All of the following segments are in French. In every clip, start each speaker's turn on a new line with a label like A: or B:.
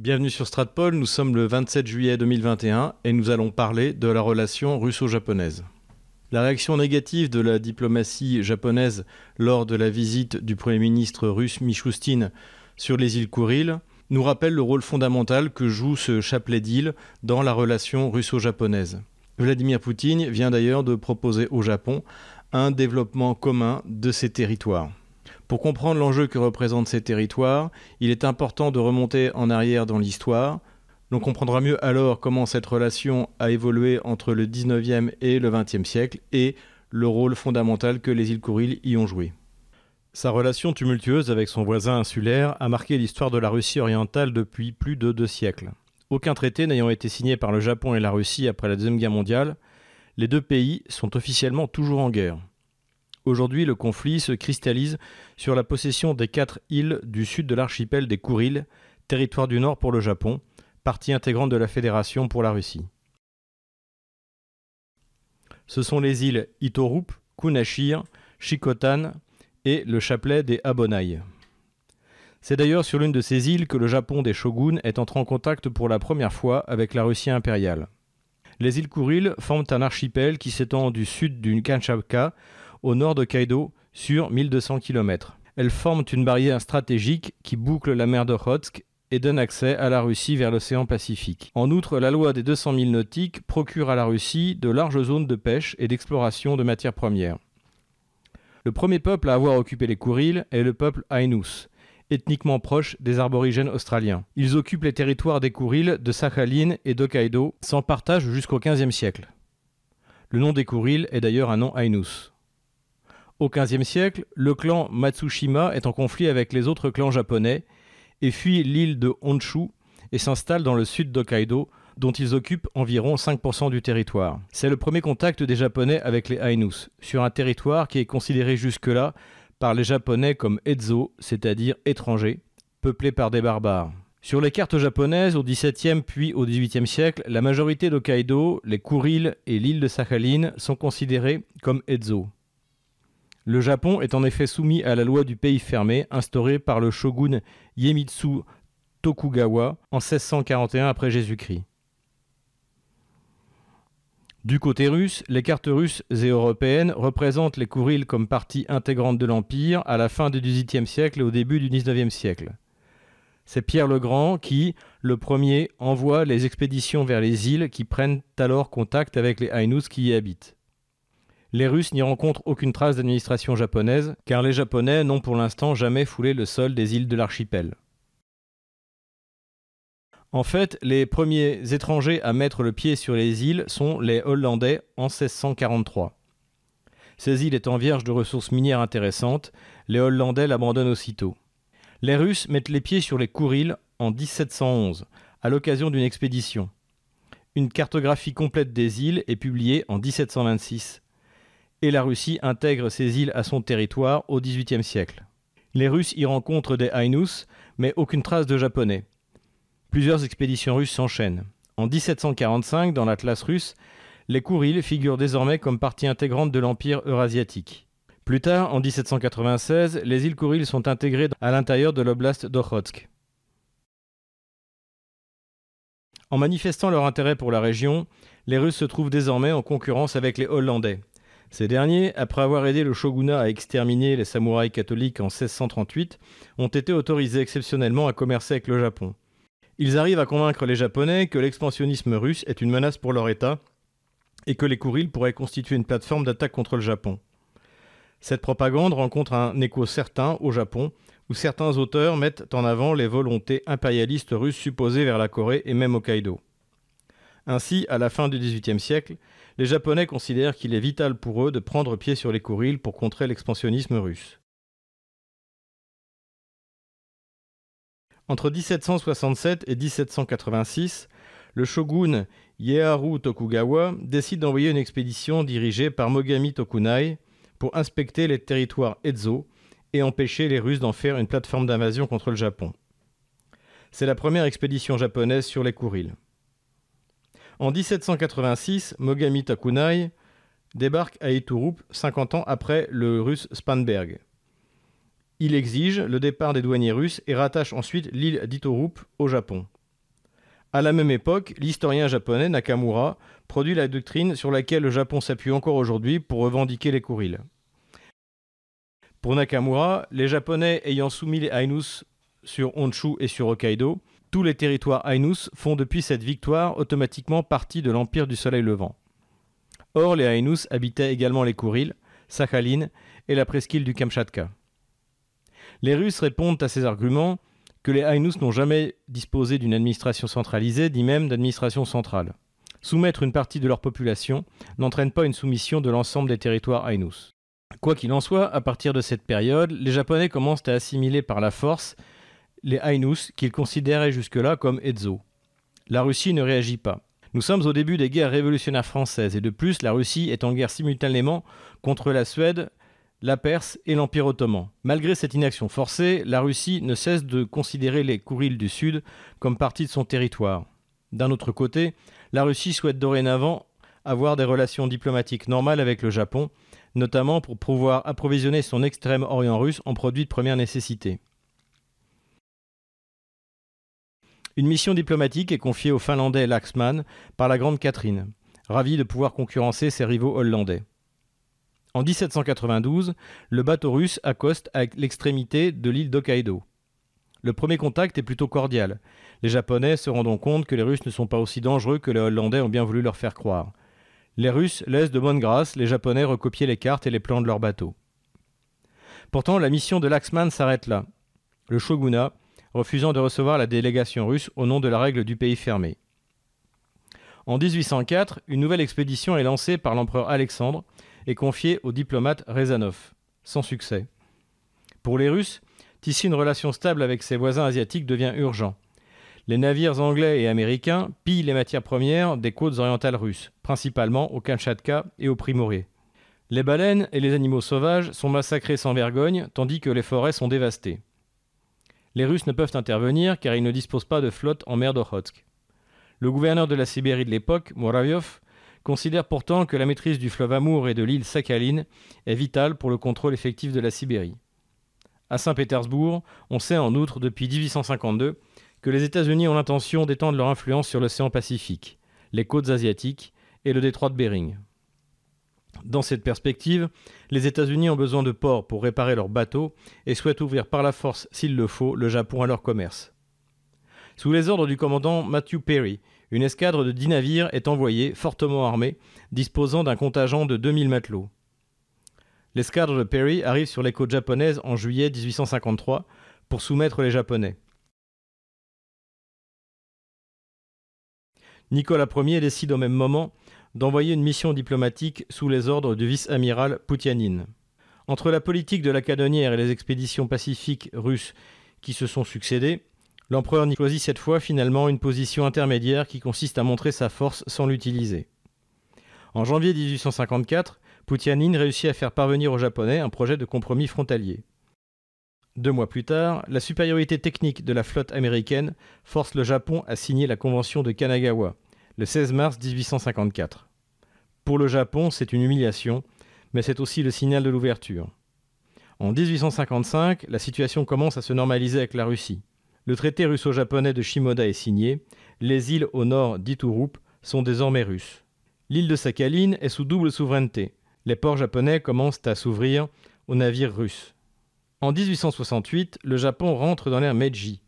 A: Bienvenue sur Stratpol, nous sommes le 27 juillet 2021 et nous allons parler de la relation russo-japonaise. La réaction négative de la diplomatie japonaise lors de la visite du Premier ministre russe Michoustine sur les îles Kouril nous rappelle le rôle fondamental que joue ce chapelet d'îles dans la relation russo-japonaise. Vladimir Poutine vient d'ailleurs de proposer au Japon un développement commun de ces territoires. Pour comprendre l'enjeu que représentent ces territoires, il est important de remonter en arrière dans l'histoire. L'on comprendra mieux alors comment cette relation a évolué entre le 19e et le 20e siècle et le rôle fondamental que les îles Kouril y ont joué. Sa relation tumultueuse avec son voisin insulaire a marqué l'histoire de la Russie orientale depuis plus de deux siècles. Aucun traité n'ayant été signé par le Japon et la Russie après la Deuxième Guerre mondiale, les deux pays sont officiellement toujours en guerre. Aujourd'hui, le conflit se cristallise sur la possession des quatre îles du sud de l'archipel des Kouril, territoire du nord pour le Japon, partie intégrante de la Fédération pour la Russie. Ce sont les îles Itorup, Kunashir, Shikotan et le chapelet des Abonai. C'est d'ailleurs sur l'une de ces îles que le Japon des shoguns est entré en contact pour la première fois avec la Russie impériale. Les îles Kouril forment un archipel qui s'étend du sud du Kamchatka au nord de Kaido sur 1200 km. Elles forment une barrière stratégique qui boucle la mer de Khotsk et donne accès à la Russie vers l'océan Pacifique. En outre, la loi des 200 000 nautiques procure à la Russie de larges zones de pêche et d'exploration de matières premières. Le premier peuple à avoir occupé les Kourils est le peuple Ainus, ethniquement proche des arborigènes australiens. Ils occupent les territoires des Kourils de Sakhalin et d'Hokkaido sans partage jusqu'au XVe siècle. Le nom des Kourils est d'ailleurs un nom Ainus. Au XVe siècle, le clan Matsushima est en conflit avec les autres clans japonais et fuit l'île de Honshu et s'installe dans le sud d'Hokkaido, dont ils occupent environ 5% du territoire. C'est le premier contact des Japonais avec les Ainus, sur un territoire qui est considéré jusque-là par les Japonais comme Ezo, c'est-à-dire étranger, peuplé par des barbares. Sur les cartes japonaises au XVIIe puis au XVIIIe siècle, la majorité d'Hokkaido, les Kurils et l'île de Sakhalin sont considérés comme Ezo. Le Japon est en effet soumis à la loi du pays fermé instaurée par le shogun Iemitsu Tokugawa en 1641 après Jésus-Christ. Du côté russe, les cartes russes et européennes représentent les Kourils comme partie intégrante de l'Empire à la fin du XVIIIe siècle et au début du XIXe siècle. C'est Pierre le Grand qui, le premier, envoie les expéditions vers les îles qui prennent alors contact avec les Ainus qui y habitent les Russes n'y rencontrent aucune trace d'administration japonaise, car les Japonais n'ont pour l'instant jamais foulé le sol des îles de l'archipel. En fait, les premiers étrangers à mettre le pied sur les îles sont les Hollandais en 1643. Ces îles étant vierges de ressources minières intéressantes, les Hollandais l'abandonnent aussitôt. Les Russes mettent les pieds sur les Kourils en 1711, à l'occasion d'une expédition. Une cartographie complète des îles est publiée en 1726 et la Russie intègre ces îles à son territoire au XVIIIe siècle. Les Russes y rencontrent des Ainus, mais aucune trace de Japonais. Plusieurs expéditions russes s'enchaînent. En 1745, dans l'Atlas russe, les Kourils figurent désormais comme partie intégrante de l'Empire eurasiatique. Plus tard, en 1796, les îles Kourils sont intégrées à l'intérieur de l'oblast d'Okhotsk. En manifestant leur intérêt pour la région, les Russes se trouvent désormais en concurrence avec les Hollandais. Ces derniers, après avoir aidé le shogunat à exterminer les samouraïs catholiques en 1638, ont été autorisés exceptionnellement à commercer avec le Japon. Ils arrivent à convaincre les Japonais que l'expansionnisme russe est une menace pour leur État et que les Kourils pourraient constituer une plateforme d'attaque contre le Japon. Cette propagande rencontre un écho certain au Japon, où certains auteurs mettent en avant les volontés impérialistes russes supposées vers la Corée et même Hokkaido. Ainsi, à la fin du XVIIIe siècle, les Japonais considèrent qu'il est vital pour eux de prendre pied sur les Kourils pour contrer l'expansionnisme russe. Entre 1767 et 1786, le shogun Ieyaru Tokugawa décide d'envoyer une expédition dirigée par Mogami Tokunai pour inspecter les territoires Ezo et empêcher les Russes d'en faire une plateforme d'invasion contre le Japon. C'est la première expédition japonaise sur les Kourils. En 1786, Mogami Takunai débarque à Iturup 50 ans après le russe Spanberg. Il exige le départ des douaniers russes et rattache ensuite l'île d'Iturup au Japon. À la même époque, l'historien japonais Nakamura produit la doctrine sur laquelle le Japon s'appuie encore aujourd'hui pour revendiquer les Kuriles. Pour Nakamura, les Japonais ayant soumis les Ainus sur Honshu et sur Hokkaido, tous les territoires Ainus font depuis cette victoire automatiquement partie de l'Empire du Soleil Levant. Or, les Ainus habitaient également les Kuriles, Sakhalin et la presqu'île du Kamchatka. Les Russes répondent à ces arguments que les Ainus n'ont jamais disposé d'une administration centralisée, ni même d'administration centrale. Soumettre une partie de leur population n'entraîne pas une soumission de l'ensemble des territoires Ainus. Quoi qu'il en soit, à partir de cette période, les Japonais commencent à assimiler par la force les Ainus qu'ils considéraient jusque-là comme Ezo. La Russie ne réagit pas. Nous sommes au début des guerres révolutionnaires françaises et de plus la Russie est en guerre simultanément contre la Suède, la Perse et l'Empire ottoman. Malgré cette inaction forcée, la Russie ne cesse de considérer les Kourils du Sud comme partie de son territoire. D'un autre côté, la Russie souhaite dorénavant avoir des relations diplomatiques normales avec le Japon, notamment pour pouvoir approvisionner son extrême orient russe en produits de première nécessité. Une mission diplomatique est confiée au Finlandais Laxman par la Grande Catherine, ravi de pouvoir concurrencer ses rivaux hollandais. En 1792, le bateau russe accoste à l'extrémité de l'île d'Hokkaido. Le premier contact est plutôt cordial. Les Japonais se rendent compte que les Russes ne sont pas aussi dangereux que les Hollandais ont bien voulu leur faire croire. Les Russes laissent de bonne grâce les Japonais recopier les cartes et les plans de leur bateau. Pourtant, la mission de Laxman s'arrête là. Le shogunat, refusant de recevoir la délégation russe au nom de la règle du pays fermé. En 1804, une nouvelle expédition est lancée par l'empereur Alexandre et confiée au diplomate Rezanov, sans succès. Pour les Russes, tisser une relation stable avec ses voisins asiatiques devient urgent. Les navires anglais et américains pillent les matières premières des côtes orientales russes, principalement au Kamchatka et au Primoré. Les baleines et les animaux sauvages sont massacrés sans vergogne, tandis que les forêts sont dévastées. Les Russes ne peuvent intervenir car ils ne disposent pas de flotte en mer d'Okhotsk. Le gouverneur de la Sibérie de l'époque, Moraviov, considère pourtant que la maîtrise du fleuve Amour et de l'île Sakhaline est vitale pour le contrôle effectif de la Sibérie. À Saint-Pétersbourg, on sait en outre depuis 1852 que les États-Unis ont l'intention d'étendre leur influence sur l'océan Pacifique, les côtes asiatiques et le détroit de Bering. Dans cette perspective, les États-Unis ont besoin de ports pour réparer leurs bateaux et souhaitent ouvrir par la force, s'il le faut, le Japon à leur commerce. Sous les ordres du commandant Matthew Perry, une escadre de dix navires est envoyée, fortement armée, disposant d'un contingent de 2000 matelots. L'escadre de Perry arrive sur les côtes japonaises en juillet 1853 pour soumettre les Japonais. Nicolas Ier décide au même moment d'envoyer une mission diplomatique sous les ordres du vice-amiral Poutianine. Entre la politique de la canonnière et les expéditions pacifiques russes qui se sont succédées, L'empereur choisit cette fois finalement une position intermédiaire qui consiste à montrer sa force sans l'utiliser. En janvier 1854, Poutianine réussit à faire parvenir aux Japonais un projet de compromis frontalier. Deux mois plus tard, la supériorité technique de la flotte américaine force le Japon à signer la convention de Kanagawa, le 16 mars 1854. Pour le Japon, c'est une humiliation, mais c'est aussi le signal de l'ouverture. En 1855, la situation commence à se normaliser avec la Russie. Le traité russo-japonais de Shimoda est signé. Les îles au nord d'Iturup sont désormais russes. L'île de Sakhalin est sous double souveraineté. Les ports japonais commencent à s'ouvrir aux navires russes. En 1868, le Japon rentre dans l'ère Meiji.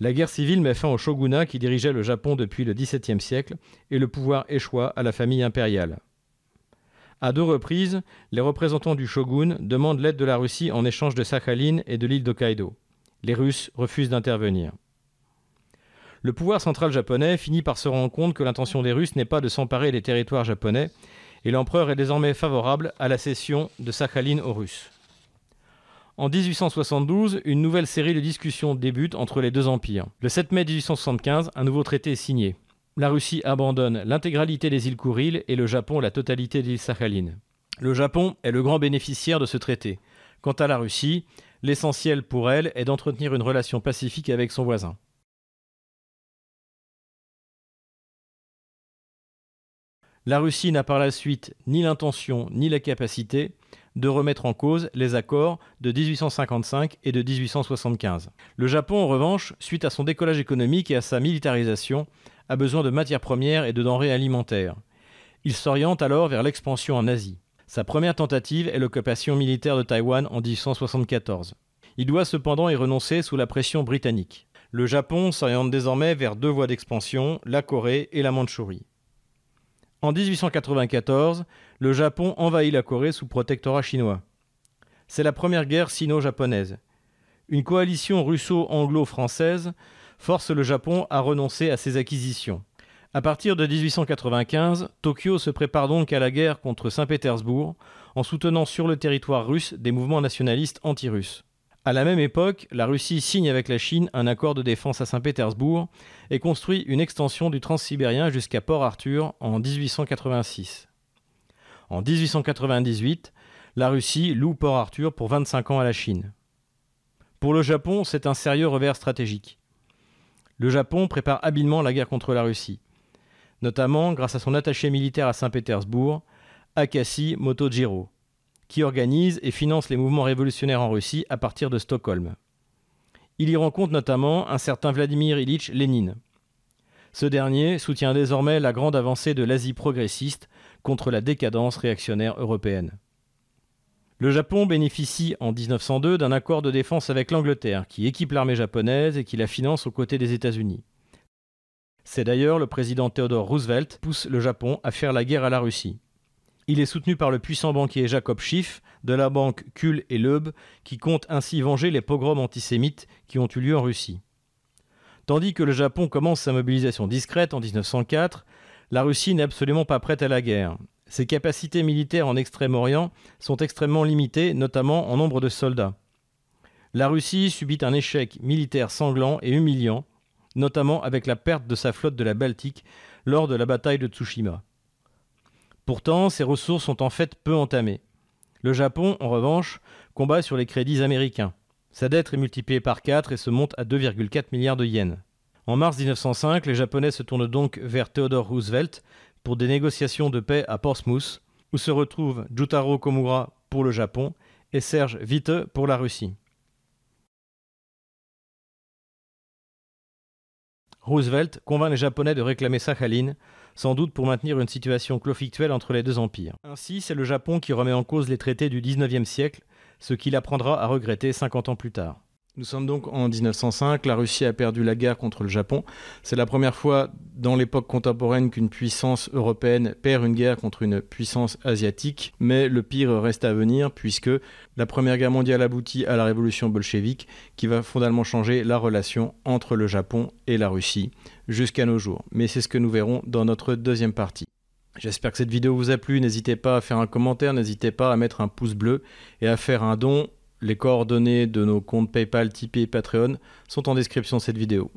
A: La guerre civile met fin au shogunat qui dirigeait le Japon depuis le XVIIe siècle et le pouvoir échoit à la famille impériale. À deux reprises, les représentants du shogun demandent l'aide de la Russie en échange de Sakhalin et de l'île d'Hokkaido les Russes refusent d'intervenir. Le pouvoir central japonais finit par se rendre compte que l'intention des Russes n'est pas de s'emparer des territoires japonais, et l'empereur est désormais favorable à la cession de Sakhalin aux Russes. En 1872, une nouvelle série de discussions débute entre les deux empires. Le 7 mai 1875, un nouveau traité est signé. La Russie abandonne l'intégralité des îles Kouriles et le Japon la totalité des îles Sakhalin. Le Japon est le grand bénéficiaire de ce traité. Quant à la Russie, L'essentiel pour elle est d'entretenir une relation pacifique avec son voisin. La Russie n'a par la suite ni l'intention ni la capacité de remettre en cause les accords de 1855 et de 1875. Le Japon, en revanche, suite à son décollage économique et à sa militarisation, a besoin de matières premières et de denrées alimentaires. Il s'oriente alors vers l'expansion en Asie. Sa première tentative est l'occupation militaire de Taïwan en 1874. Il doit cependant y renoncer sous la pression britannique. Le Japon s'oriente désormais vers deux voies d'expansion, la Corée et la Mandchourie. En 1894, le Japon envahit la Corée sous protectorat chinois. C'est la première guerre sino-japonaise. Une coalition russo-anglo-française force le Japon à renoncer à ses acquisitions. À partir de 1895, Tokyo se prépare donc à la guerre contre Saint-Pétersbourg en soutenant sur le territoire russe des mouvements nationalistes anti-russes. À la même époque, la Russie signe avec la Chine un accord de défense à Saint-Pétersbourg et construit une extension du transsibérien jusqu'à Port Arthur en 1886. En 1898, la Russie loue Port Arthur pour 25 ans à la Chine. Pour le Japon, c'est un sérieux revers stratégique. Le Japon prépare habilement la guerre contre la Russie, notamment grâce à son attaché militaire à Saint-Pétersbourg, Akashi Motojiro, qui organise et finance les mouvements révolutionnaires en Russie à partir de Stockholm. Il y rencontre notamment un certain Vladimir Ilitch Lénine. Ce dernier soutient désormais la grande avancée de l'Asie progressiste contre la décadence réactionnaire européenne. Le Japon bénéficie en 1902 d'un accord de défense avec l'Angleterre qui équipe l'armée japonaise et qui la finance aux côtés des États-Unis. C'est d'ailleurs le président Theodore Roosevelt qui pousse le Japon à faire la guerre à la Russie. Il est soutenu par le puissant banquier Jacob Schiff de la banque Kuhl et Loeb qui compte ainsi venger les pogroms antisémites qui ont eu lieu en Russie. Tandis que le Japon commence sa mobilisation discrète en 1904, la Russie n'est absolument pas prête à la guerre. Ses capacités militaires en Extrême-Orient sont extrêmement limitées, notamment en nombre de soldats. La Russie subit un échec militaire sanglant et humiliant, notamment avec la perte de sa flotte de la Baltique lors de la bataille de Tsushima. Pourtant, ses ressources sont en fait peu entamées. Le Japon, en revanche, combat sur les crédits américains. Sa dette est multipliée par 4 et se monte à 2,4 milliards de yens. En mars 1905, les Japonais se tournent donc vers Theodore Roosevelt pour des négociations de paix à Portsmouth, où se retrouvent Jutaro Komura pour le Japon et Serge Witte pour la Russie. Roosevelt convainc les Japonais de réclamer Sakhalin, sans doute pour maintenir une situation conflictuelle entre les deux empires. Ainsi, c'est le Japon qui remet en cause les traités du XIXe siècle, ce qu'il apprendra à regretter 50 ans plus tard. Nous sommes donc en 1905, la Russie a perdu la guerre contre le Japon. C'est la première fois dans l'époque contemporaine qu'une puissance européenne perd une guerre contre une puissance asiatique, mais le pire reste à venir puisque la Première Guerre mondiale aboutit à la révolution bolchevique qui va fondamentalement changer la relation entre le Japon et la Russie jusqu'à nos jours. Mais c'est ce que nous verrons dans notre deuxième partie. J'espère que cette vidéo vous a plu, n'hésitez pas à faire un commentaire, n'hésitez pas à mettre un pouce bleu et à faire un don les coordonnées de nos comptes PayPal, Tipeee et Patreon sont en description de cette vidéo.